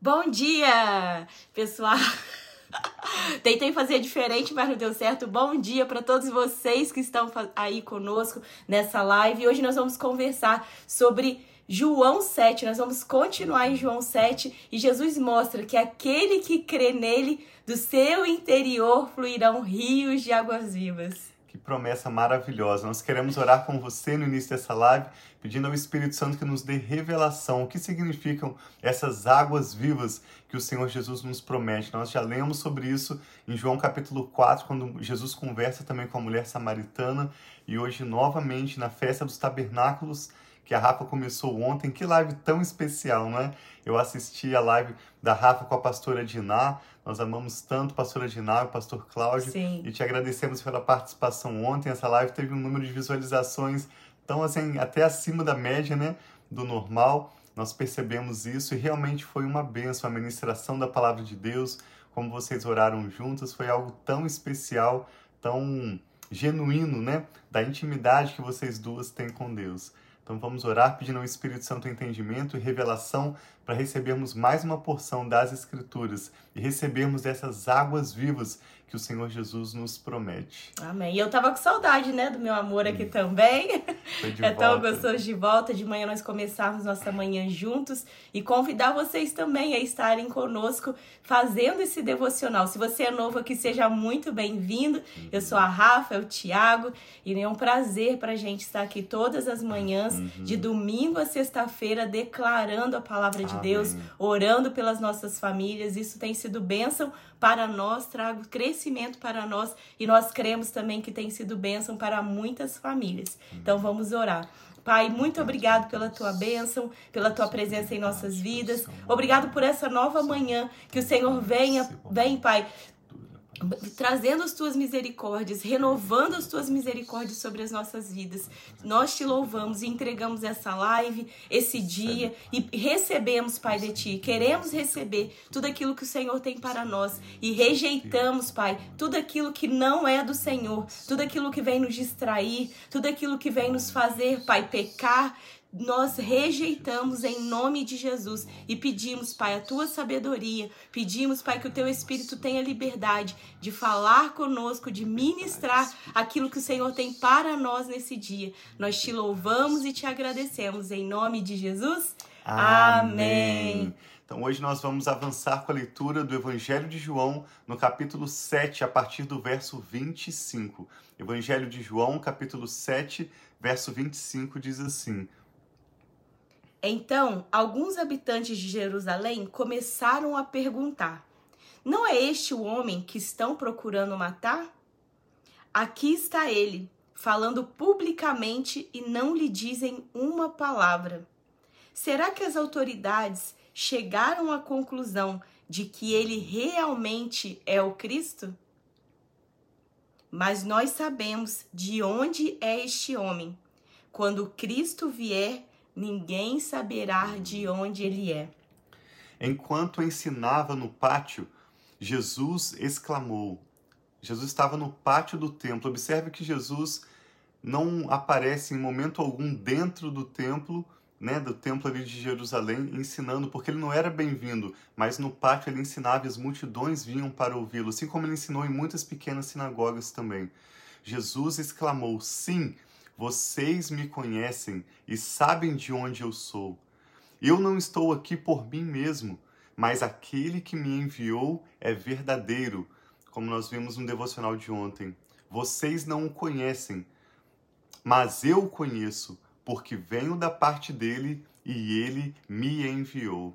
Bom dia, pessoal. Tentei fazer diferente, mas não deu certo. Bom dia para todos vocês que estão aí conosco nessa live. Hoje nós vamos conversar sobre João 7. Nós vamos continuar em João 7 e Jesus mostra que aquele que crê nele, do seu interior fluirão rios de águas vivas. Que promessa maravilhosa. Nós queremos orar com você no início dessa live, pedindo ao Espírito Santo que nos dê revelação. O que significam essas águas vivas que o Senhor Jesus nos promete? Nós já lemos sobre isso em João capítulo 4, quando Jesus conversa também com a mulher samaritana, e hoje novamente na festa dos tabernáculos que a Rafa começou ontem. Que live tão especial, não é? Eu assisti a live da Rafa com a pastora Diná. Nós amamos tanto a pastora Diná e o pastor Cláudio. Sim. E te agradecemos pela participação ontem. Essa live teve um número de visualizações tão assim, até acima da média, né? Do normal. Nós percebemos isso e realmente foi uma benção a ministração da palavra de Deus. Como vocês oraram juntas, foi algo tão especial, tão genuíno, né? Da intimidade que vocês duas têm com Deus. Então vamos orar pedindo ao Espírito Santo entendimento e revelação para recebermos mais uma porção das Escrituras e recebermos essas águas vivas que o Senhor Jesus nos promete. Amém. E eu tava com saudade, né, do meu amor aqui hum. também. é tão gostoso de volta. De manhã nós começarmos nossa manhã juntos e convidar vocês também a estarem conosco fazendo esse devocional. Se você é novo aqui, seja muito bem-vindo. Uhum. Eu sou a Rafa, é o Tiago, e é um prazer pra gente estar aqui todas as manhãs, uhum. de domingo a sexta-feira, declarando a palavra de Amém. Deus, orando pelas nossas famílias. Isso tem sido bênção para nós, trago crescimento para nós e nós cremos também que tem sido bênção para muitas famílias. Então vamos orar. Pai, muito obrigado pela tua bênção, pela tua presença em nossas vidas. Obrigado por essa nova manhã que o Senhor venha, vem, Pai, trazendo as tuas misericórdias, renovando as tuas misericórdias sobre as nossas vidas. Nós te louvamos e entregamos essa live, esse dia e recebemos, Pai, de ti. Queremos receber tudo aquilo que o Senhor tem para nós e rejeitamos, Pai, tudo aquilo que não é do Senhor, tudo aquilo que vem nos distrair, tudo aquilo que vem nos fazer, Pai, pecar nós rejeitamos em nome de Jesus e pedimos, Pai, a tua sabedoria. Pedimos, Pai, que o teu Espírito tenha liberdade de falar conosco, de ministrar aquilo que o Senhor tem para nós nesse dia. Nós te louvamos e te agradecemos em nome de Jesus. Amém. Então hoje nós vamos avançar com a leitura do Evangelho de João no capítulo 7, a partir do verso 25. Evangelho de João, capítulo 7, verso 25 diz assim: então, alguns habitantes de Jerusalém começaram a perguntar: Não é este o homem que estão procurando matar? Aqui está ele, falando publicamente e não lhe dizem uma palavra. Será que as autoridades chegaram à conclusão de que ele realmente é o Cristo? Mas nós sabemos de onde é este homem. Quando Cristo vier, ninguém saberá de onde ele é. Enquanto ensinava no pátio, Jesus exclamou. Jesus estava no pátio do templo. Observe que Jesus não aparece em momento algum dentro do templo, né, do templo ali de Jerusalém, ensinando, porque ele não era bem-vindo, mas no pátio ele ensinava e as multidões vinham para ouvi-lo, assim como ele ensinou em muitas pequenas sinagogas também. Jesus exclamou: Sim, vocês me conhecem e sabem de onde eu sou. Eu não estou aqui por mim mesmo, mas aquele que me enviou é verdadeiro, como nós vimos no devocional de ontem. Vocês não o conhecem, mas eu o conheço, porque venho da parte dele e ele me enviou.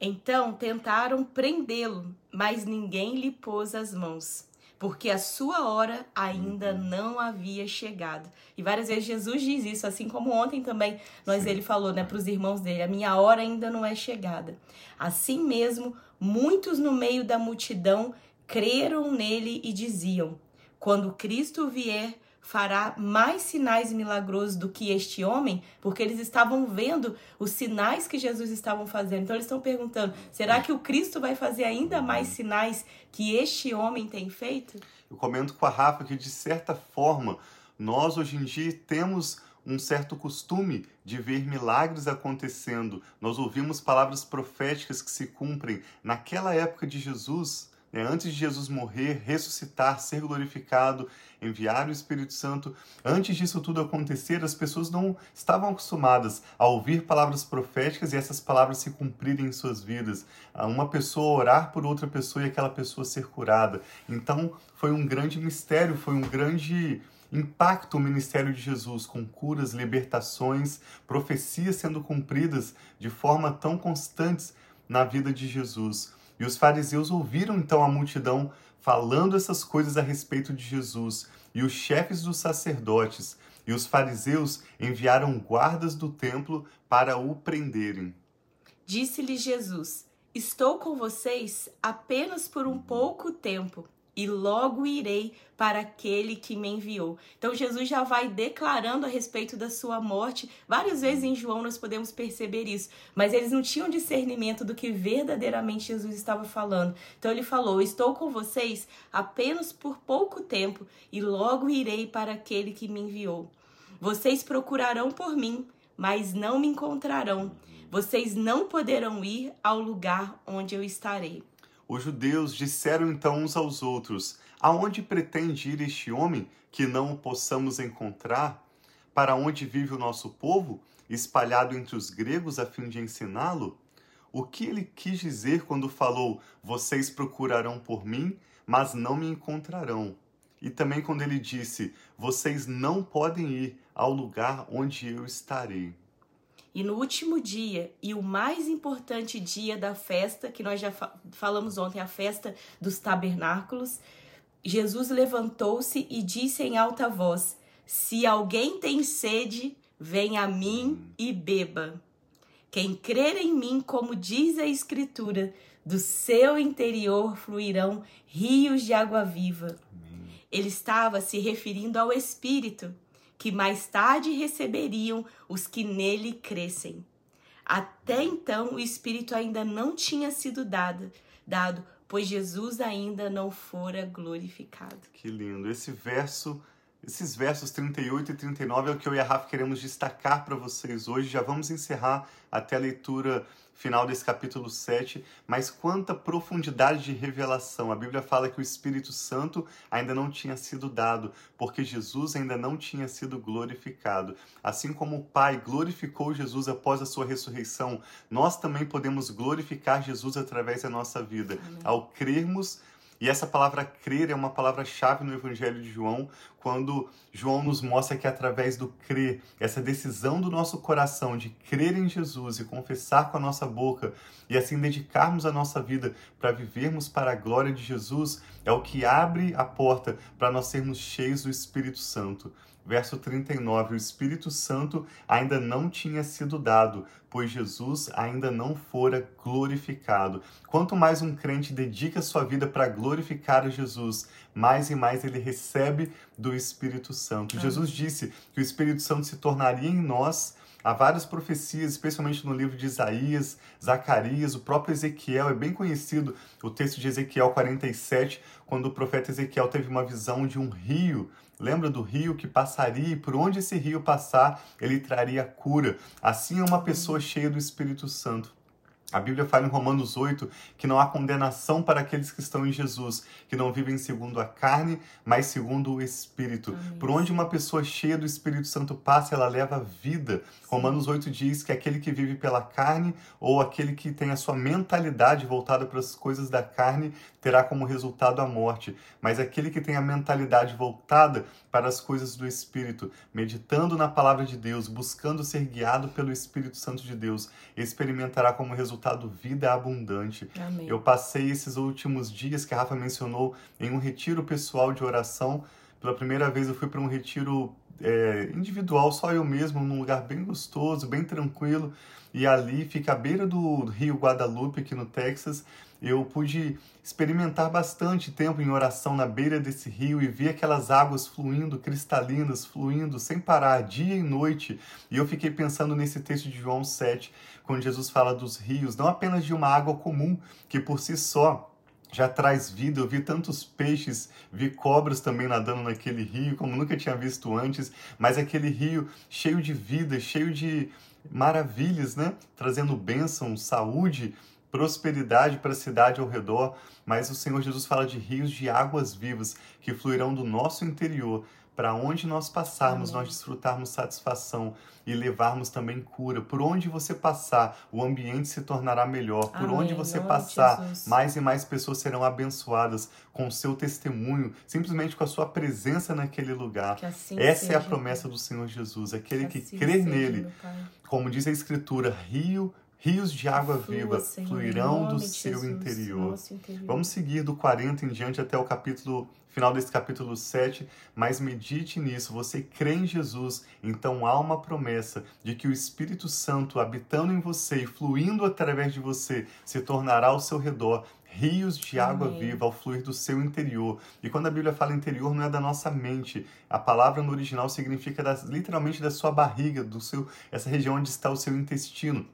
Então tentaram prendê-lo, mas ninguém lhe pôs as mãos porque a sua hora ainda uhum. não havia chegado. E várias vezes Jesus diz isso, assim como ontem também nós ele falou, né, para os irmãos dele, a minha hora ainda não é chegada. Assim mesmo, muitos no meio da multidão creram nele e diziam: quando Cristo vier, fará mais sinais milagrosos do que este homem, porque eles estavam vendo os sinais que Jesus estava fazendo. Então eles estão perguntando: será que o Cristo vai fazer ainda mais sinais que este homem tem feito? Eu comento com a Rafa que de certa forma nós hoje em dia temos um certo costume de ver milagres acontecendo. Nós ouvimos palavras proféticas que se cumprem naquela época de Jesus, né? antes de Jesus morrer, ressuscitar, ser glorificado, enviar o Espírito Santo. Antes disso tudo acontecer, as pessoas não estavam acostumadas a ouvir palavras proféticas e essas palavras se cumprirem em suas vidas. Uma pessoa orar por outra pessoa e aquela pessoa ser curada. Então, foi um grande mistério, foi um grande impacta o ministério de Jesus com curas, libertações, profecias sendo cumpridas de forma tão constantes na vida de Jesus. E os fariseus ouviram então a multidão falando essas coisas a respeito de Jesus, e os chefes dos sacerdotes e os fariseus enviaram guardas do templo para o prenderem. Disse-lhe Jesus: Estou com vocês apenas por um pouco tempo e logo irei para aquele que me enviou. Então Jesus já vai declarando a respeito da sua morte. Várias vezes em João nós podemos perceber isso, mas eles não tinham discernimento do que verdadeiramente Jesus estava falando. Então ele falou: "Estou com vocês apenas por pouco tempo e logo irei para aquele que me enviou. Vocês procurarão por mim, mas não me encontrarão. Vocês não poderão ir ao lugar onde eu estarei." Os judeus disseram então uns aos outros: Aonde pretende ir este homem que não o possamos encontrar? Para onde vive o nosso povo, espalhado entre os gregos a fim de ensiná-lo? O que ele quis dizer quando falou: Vocês procurarão por mim, mas não me encontrarão? E também quando ele disse: Vocês não podem ir ao lugar onde eu estarei. E no último dia, e o mais importante dia da festa, que nós já falamos ontem, a festa dos tabernáculos, Jesus levantou-se e disse em alta voz: Se alguém tem sede, venha a mim e beba. Quem crer em mim, como diz a Escritura, do seu interior fluirão rios de água viva. Ele estava se referindo ao Espírito que mais tarde receberiam os que nele crescem. Até então o Espírito ainda não tinha sido dado, dado, pois Jesus ainda não fora glorificado. Que lindo. Esse verso, esses versos 38 e 39 é o que eu e a Rafa queremos destacar para vocês hoje. Já vamos encerrar até a leitura final desse capítulo 7, mas quanta profundidade de revelação. A Bíblia fala que o Espírito Santo ainda não tinha sido dado, porque Jesus ainda não tinha sido glorificado. Assim como o Pai glorificou Jesus após a sua ressurreição, nós também podemos glorificar Jesus através da nossa vida. Ao crermos e essa palavra crer é uma palavra-chave no Evangelho de João, quando João nos mostra que através do crer, essa decisão do nosso coração de crer em Jesus e confessar com a nossa boca e assim dedicarmos a nossa vida para vivermos para a glória de Jesus, é o que abre a porta para nós sermos cheios do Espírito Santo. Verso 39: O Espírito Santo ainda não tinha sido dado, pois Jesus ainda não fora glorificado. Quanto mais um crente dedica sua vida para glorificar a Jesus, mais e mais ele recebe do Espírito Santo. Jesus disse que o Espírito Santo se tornaria em nós Há várias profecias, especialmente no livro de Isaías, Zacarias, o próprio Ezequiel, é bem conhecido o texto de Ezequiel 47, quando o profeta Ezequiel teve uma visão de um rio Lembra do rio que passaria e por onde esse rio passar, ele traria cura. Assim é uma pessoa cheia do Espírito Santo. A Bíblia fala em Romanos 8 que não há condenação para aqueles que estão em Jesus, que não vivem segundo a carne, mas segundo o Espírito. Amém. Por onde uma pessoa cheia do Espírito Santo passa, ela leva vida. Sim. Romanos 8 diz que aquele que vive pela carne ou aquele que tem a sua mentalidade voltada para as coisas da carne terá como resultado a morte. Mas aquele que tem a mentalidade voltada para as coisas do Espírito, meditando na palavra de Deus, buscando ser guiado pelo Espírito Santo de Deus, experimentará como resultado resultado vida abundante. Amém. Eu passei esses últimos dias que a Rafa mencionou em um retiro pessoal de oração. Pela primeira vez eu fui para um retiro é, individual, só eu mesmo, num lugar bem gostoso, bem tranquilo. E ali fica à beira do rio Guadalupe, aqui no Texas eu pude experimentar bastante tempo em oração na beira desse rio e ver aquelas águas fluindo, cristalinas, fluindo sem parar, dia e noite. E eu fiquei pensando nesse texto de João 7, quando Jesus fala dos rios, não apenas de uma água comum, que por si só já traz vida. Eu vi tantos peixes, vi cobras também nadando naquele rio, como nunca tinha visto antes, mas aquele rio cheio de vida, cheio de maravilhas, né? Trazendo bênção, saúde, prosperidade para a cidade ao redor. Mas o Senhor Jesus fala de rios de águas vivas que fluirão do nosso interior para onde nós passarmos, Amém. nós desfrutarmos satisfação e levarmos também cura. Por onde você passar, o ambiente se tornará melhor. Por Amém. onde você passar, mais e mais pessoas serão abençoadas com o seu testemunho, simplesmente com a sua presença naquele lugar. Assim Essa seja, é a promessa do Senhor Jesus. Aquele que, que assim crê seja, nele, como diz a Escritura, rio Rios de água Flua, viva Senhor, fluirão do seu Jesus, interior. interior. Vamos seguir do 40 em diante até o capítulo final desse capítulo 7, mas medite nisso. Você crê em Jesus, então há uma promessa de que o Espírito Santo habitando em você e fluindo através de você se tornará ao seu redor rios de água Amém. viva ao fluir do seu interior. E quando a Bíblia fala interior, não é da nossa mente. A palavra no original significa das, literalmente da sua barriga, do seu essa região onde está o seu intestino.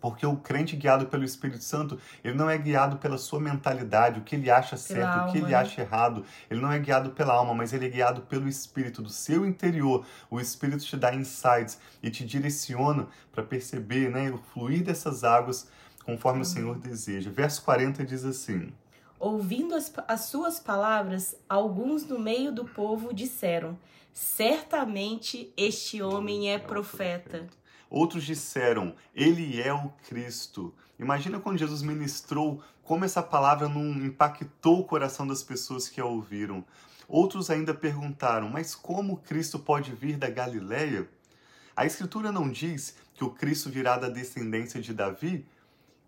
Porque o crente guiado pelo Espírito Santo, ele não é guiado pela sua mentalidade, o que ele acha certo, alma, o que ele né? acha errado. Ele não é guiado pela alma, mas ele é guiado pelo Espírito, do seu interior. O Espírito te dá insights e te direciona para perceber né, o fluir dessas águas conforme Amém. o Senhor deseja. Verso 40 diz assim: Ouvindo as, as suas palavras, alguns no meio do povo disseram: Certamente este homem é profeta. Outros disseram, ele é o Cristo. Imagina quando Jesus ministrou, como essa palavra não impactou o coração das pessoas que a ouviram. Outros ainda perguntaram, mas como Cristo pode vir da Galileia? A Escritura não diz que o Cristo virá da descendência de Davi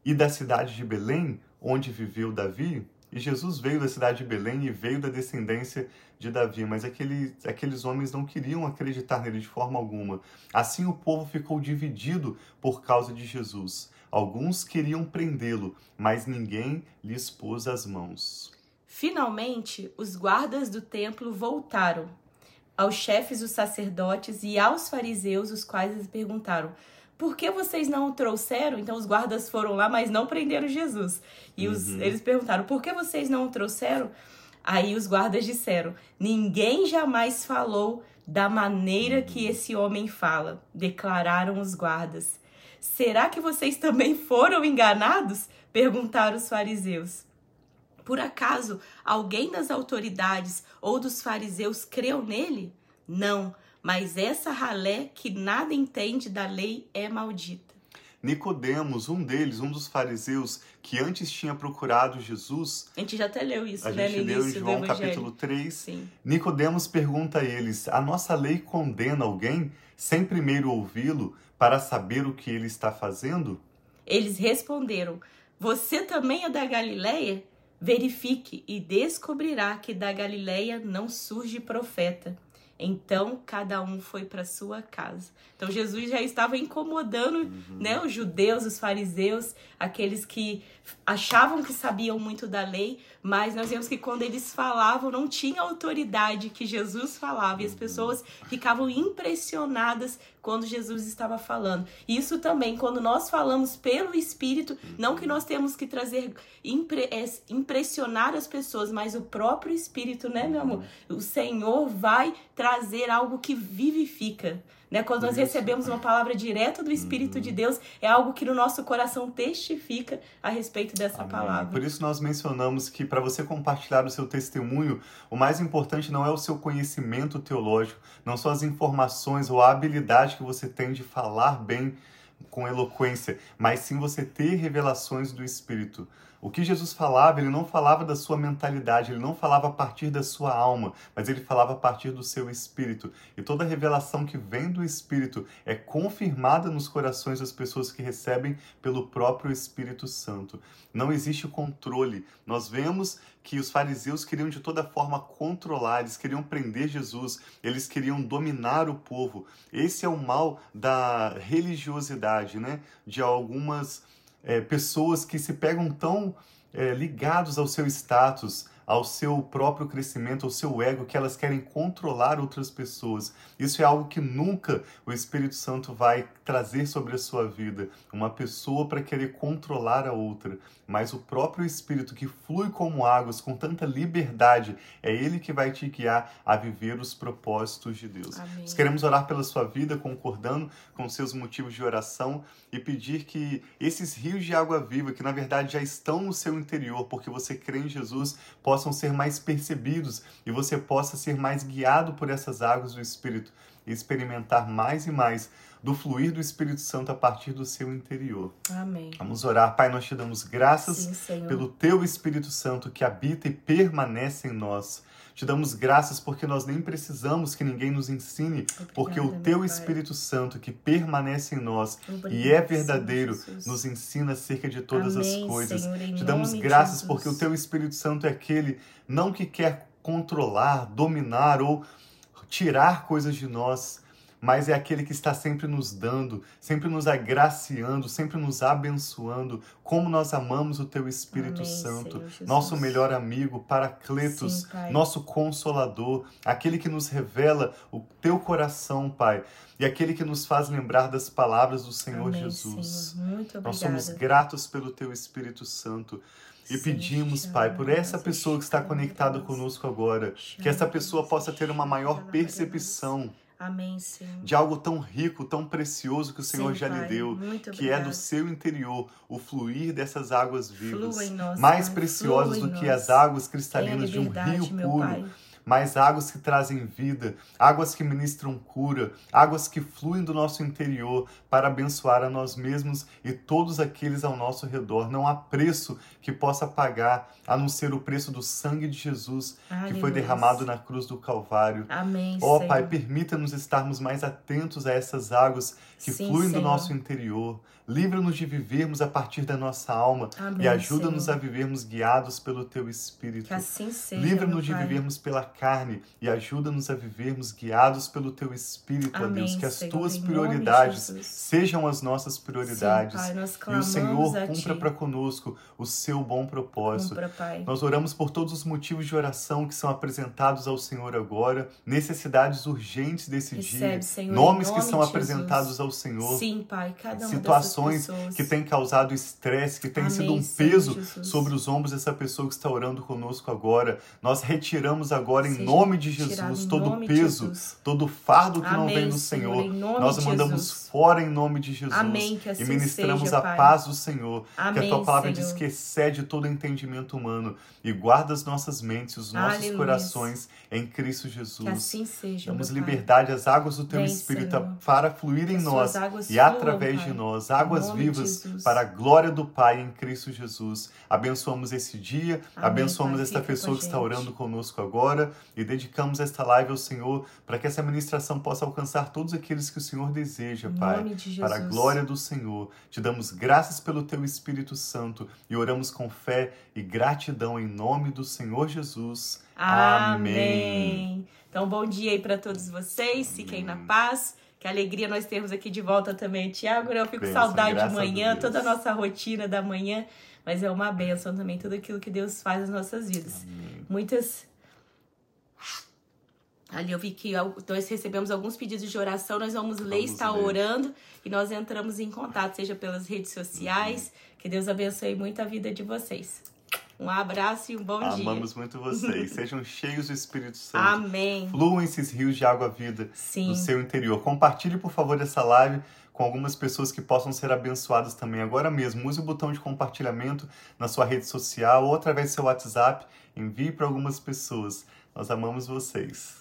e da cidade de Belém, onde viveu Davi? E Jesus veio da cidade de Belém e veio da descendência de Davi, mas aquele, aqueles homens não queriam acreditar nele de forma alguma. Assim o povo ficou dividido por causa de Jesus. Alguns queriam prendê-lo, mas ninguém lhes pôs as mãos. Finalmente, os guardas do templo voltaram aos chefes dos sacerdotes e aos fariseus, os quais lhes perguntaram: por que vocês não o trouxeram? Então os guardas foram lá, mas não prenderam Jesus. E os, uhum. eles perguntaram: por que vocês não o trouxeram? Aí os guardas disseram: ninguém jamais falou da maneira uhum. que esse homem fala, declararam os guardas. Será que vocês também foram enganados? perguntaram os fariseus. Por acaso alguém das autoridades ou dos fariseus creu nele? Não, mas essa ralé que nada entende da lei é maldita. Nicodemos, um deles, um dos fariseus que antes tinha procurado Jesus. A gente já até leu isso, a né? gente leu em João capítulo 3. Sim. Nicodemos pergunta a eles: "A nossa lei condena alguém sem primeiro ouvi-lo para saber o que ele está fazendo?" Eles responderam: "Você também é da Galileia? Verifique e descobrirá que da Galileia não surge profeta." Então cada um foi para sua casa. Então Jesus já estava incomodando, uhum. né, os judeus, os fariseus, aqueles que achavam que sabiam muito da lei, mas nós vemos que quando eles falavam não tinha autoridade que Jesus falava e as uhum. pessoas ficavam impressionadas quando Jesus estava falando. Isso também, quando nós falamos pelo Espírito, não que nós temos que trazer, impre, é, impressionar as pessoas, mas o próprio Espírito, né, meu amor? O Senhor vai trazer algo que vivifica. Né? Quando nós recebemos uma palavra direta do Espírito uhum. de Deus, é algo que no nosso coração testifica a respeito dessa Amém. palavra. Por isso nós mencionamos que para você compartilhar o seu testemunho, o mais importante não é o seu conhecimento teológico, não são as informações ou a habilidade que você tem de falar bem com eloquência, mas sim você ter revelações do Espírito. O que Jesus falava, ele não falava da sua mentalidade, ele não falava a partir da sua alma, mas ele falava a partir do seu espírito. E toda revelação que vem do Espírito é confirmada nos corações das pessoas que recebem pelo próprio Espírito Santo. Não existe controle. Nós vemos que os fariseus queriam de toda forma controlar, eles queriam prender Jesus, eles queriam dominar o povo. Esse é o mal da religiosidade, né? De algumas é, pessoas que se pegam tão é, ligados ao seu status, ao seu próprio crescimento, ao seu ego, que elas querem controlar outras pessoas. Isso é algo que nunca o Espírito Santo vai trazer sobre a sua vida. Uma pessoa para querer controlar a outra. Mas o próprio Espírito que flui como águas, com tanta liberdade, é ele que vai te guiar a viver os propósitos de Deus. Amém. Nós queremos orar pela sua vida, concordando com seus motivos de oração e pedir que esses rios de água viva, que na verdade já estão no seu interior, porque você crê em Jesus, possam ser mais percebidos e você possa ser mais guiado por essas águas do Espírito e experimentar mais e mais do fluir do Espírito Santo a partir do seu interior. Amém. Vamos orar. Pai, nós te damos graças Sim, pelo teu Espírito Santo que habita e permanece em nós. Te damos graças porque nós nem precisamos que ninguém nos ensine, Obrigada, porque o teu Pai. Espírito Santo que permanece em nós e Obrigada, é verdadeiro Jesus. nos ensina acerca de todas Amém, as coisas. Senhor, Te damos graças Jesus. porque o teu Espírito Santo é aquele não que quer controlar, dominar ou tirar coisas de nós, mas é aquele que está sempre nos dando, sempre nos agraciando, sempre nos abençoando. Como nós amamos o teu Espírito Amém, Santo, Senhor nosso melhor amigo, Paracletos, Sim, nosso consolador, aquele que nos revela o teu coração, Pai, e aquele que nos faz lembrar das palavras do Senhor Amém, Jesus. Senhor. Nós somos gratos pelo teu Espírito Santo. E pedimos, Pai, por essa pessoa que está conectada conosco agora, que essa pessoa possa ter uma maior percepção Amém, Senhor. de algo tão rico, tão precioso que o Senhor Sim, já lhe Pai. deu, Muito que é do seu interior o fluir dessas águas vivas, nós, mais Pai. preciosas do que nós. as águas cristalinas de um rio puro, Pai. Mas águas que trazem vida, águas que ministram cura, águas que fluem do nosso interior para abençoar a nós mesmos e todos aqueles ao nosso redor. Não há preço que possa pagar a não ser o preço do sangue de Jesus que foi derramado na cruz do Calvário. Amém, Ó Senhor. Pai, permita-nos estarmos mais atentos a essas águas que Sim, fluem do Senhor. nosso interior. Livra-nos de vivermos a partir da nossa alma Amém, e ajuda-nos a vivermos guiados pelo Teu Espírito. Que assim seja, Livra-nos de vivermos pela carne e ajuda-nos a vivermos guiados pelo Teu Espírito, ó Amém, Deus. Que as Senhor, Tuas prioridades sejam as nossas prioridades. Sim, Pai, nós e o Senhor cumpra para conosco o seu bom propósito. Cumpra, Pai. Nós oramos por todos os motivos de oração que são apresentados ao Senhor agora, necessidades urgentes desse Recebe, dia, Senhor, nomes que nome são de apresentados ao Senhor, Sim, Pai, cada uma situações pessoas. que têm causado estresse, que têm Amém, sido um peso sobre os ombros dessa pessoa que está orando conosco agora. Nós retiramos agora em Seja nome de Jesus em todo de peso, Jesus. todo fardo que não Amém, vem do Senhor, Senhor. em Nós mandamos Jesus. fora em nome de Jesus Amém, que e assim ministramos seja, a Pai. paz do Senhor, que a Amém, tua palavra Senhor. diz que excede todo entendimento humano e guarda as nossas mentes, os nossos Aleluia. corações em Cristo Jesus. Que assim seja, Damos liberdade às águas do teu Vem, Espírito Senhor. para fluir em nós águas e através Pai. de nós, Em águas vivas para a glória do Pai em Cristo Jesus. Abençoamos esse dia, Amém, abençoamos Pai. esta pessoa que está orando conosco agora e dedicamos esta live ao Senhor para que essa ministração possa alcançar todos aqueles que o Senhor deseja, Pai. de Para a glória do Senhor. Te damos graças pelo teu Espírito Santo e oramos com fé e gratidão em nome do Senhor Jesus. Amém. Então, bom dia aí para todos vocês. Fiquem na paz. Que alegria nós temos aqui de volta também, Tiago. Eu fico com Bênção, saudade de a manhã, Deus. toda a nossa rotina da manhã. Mas é uma bênção também, tudo aquilo que Deus faz nas nossas vidas. Muitas. Ali eu vi que nós recebemos alguns pedidos de oração, nós vamos ler, Vamos estar ler. orando e nós entramos em contato, seja pelas redes sociais. Que Deus abençoe muito a vida de vocês. Um abraço e um bom dia. Amamos muito vocês. Sejam cheios do Espírito Santo. Amém. Fluam esses rios de água vida Sim. no seu interior. Compartilhe, por favor, essa live com algumas pessoas que possam ser abençoadas também agora mesmo. Use o botão de compartilhamento na sua rede social ou através do seu WhatsApp. Envie para algumas pessoas. Nós amamos vocês.